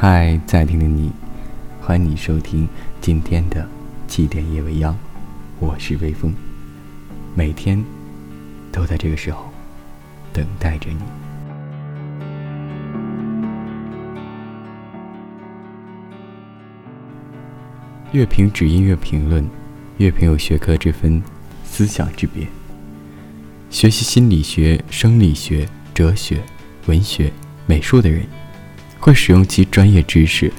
嗨，在听的你，欢迎你收听今天的七点夜未央，我是微风，每天都在这个时候等待着你。乐评指音乐评论，乐评有学科之分，思想之别。学习心理学、生理学、哲学、文学、美术的人。会使用其专业知识，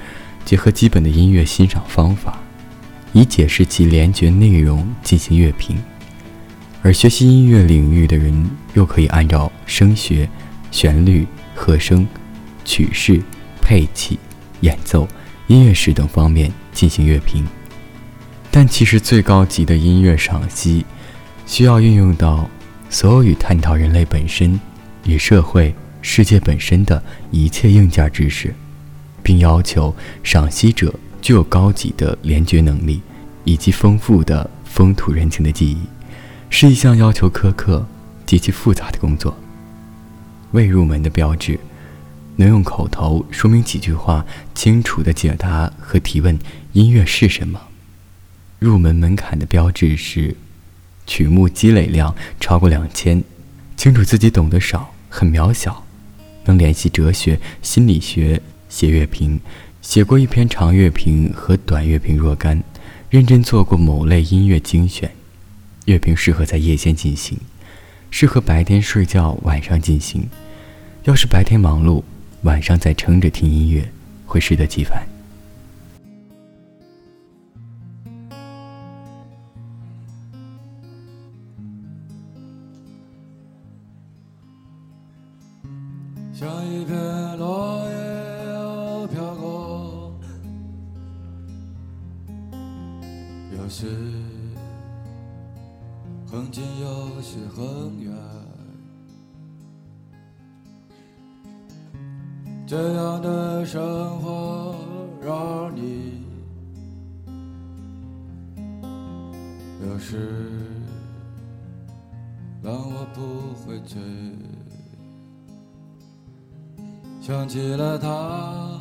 结合基本的音乐欣赏方法，以解释其联觉内容进行乐评；而学习音乐领域的人，又可以按照声学、旋律、和声、曲式、配器、演奏、音乐史等方面进行乐评。但其实最高级的音乐赏析，需要运用到所有与探讨人类本身与社会。世界本身的一切硬件知识，并要求赏析者具有高级的联觉能力以及丰富的风土人情的记忆，是一项要求苛刻、极其复杂的工作。未入门的标志，能用口头说明几句话，清楚地解答和提问音乐是什么。入门门槛的标志是，曲目积累量超过两千，清楚自己懂得少，很渺小。能联系哲学、心理学写乐评，写过一篇长乐评和短乐评若干，认真做过某类音乐精选。乐评适合在夜间进行，适合白天睡觉晚上进行。要是白天忙碌，晚上再撑着听音乐，会适得其反。像一片落叶飘过，有时很近，有时很远。这样的生活让你有时让我不会醉。想起了他，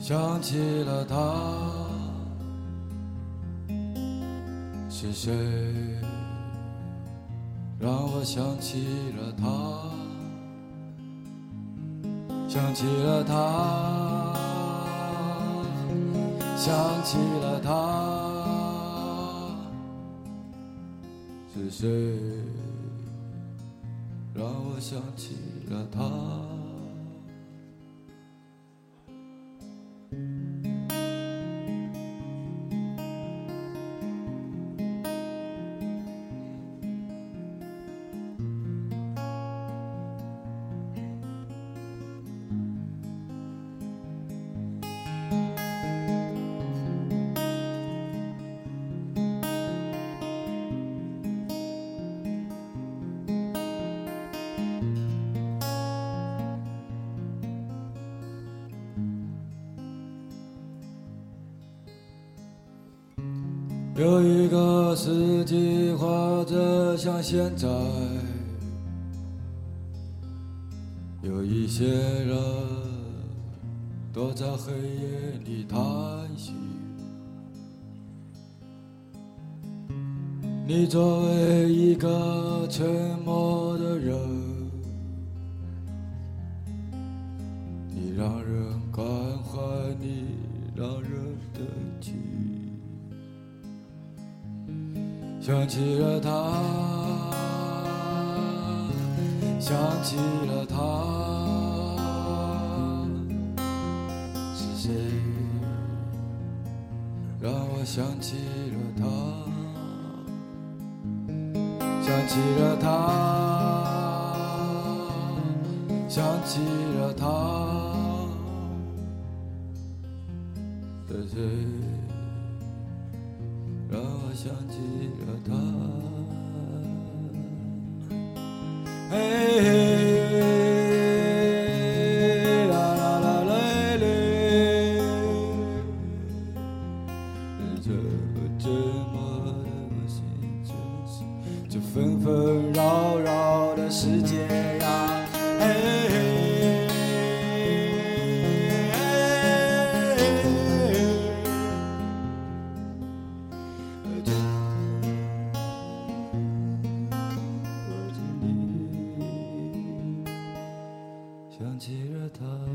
想起了他，是谁让我想起了他？想起了他，想起了他，是谁让我想起？了他。有一个四季，或者像现在，有一些人躲在黑夜里叹息。你作为一个沉默想起了他，想起了他，是谁让我想起了他？想起了他，想起了他，是谁？想起了他，啦啦啦，这这，这纷纷扰扰的世界。他。